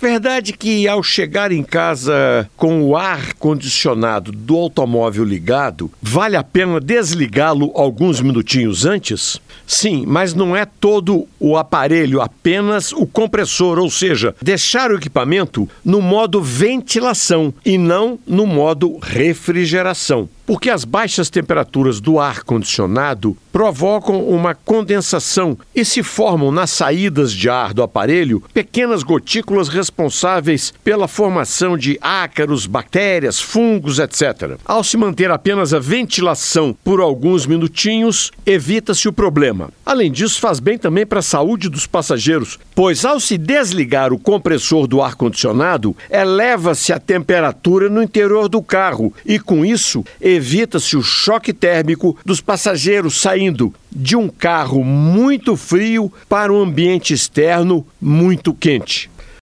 Verdade que ao chegar em casa com o ar condicionado do automóvel ligado, vale a pena desligá-lo alguns minutinhos antes? Sim, mas não é todo o aparelho, apenas o compressor, ou seja, deixar o equipamento no modo ventilação e não no modo refrigeração porque as baixas temperaturas do ar condicionado provocam uma condensação e se formam nas saídas de ar do aparelho pequenas gotículas responsáveis pela formação de ácaros, bactérias, fungos, etc. Ao se manter apenas a ventilação por alguns minutinhos, evita-se o problema. Além disso, faz bem também para a saúde dos passageiros, pois ao se desligar o compressor do ar condicionado, eleva-se a temperatura no interior do carro e com isso evita-se o choque térmico dos passageiros saindo de um carro muito frio para um ambiente externo muito quente.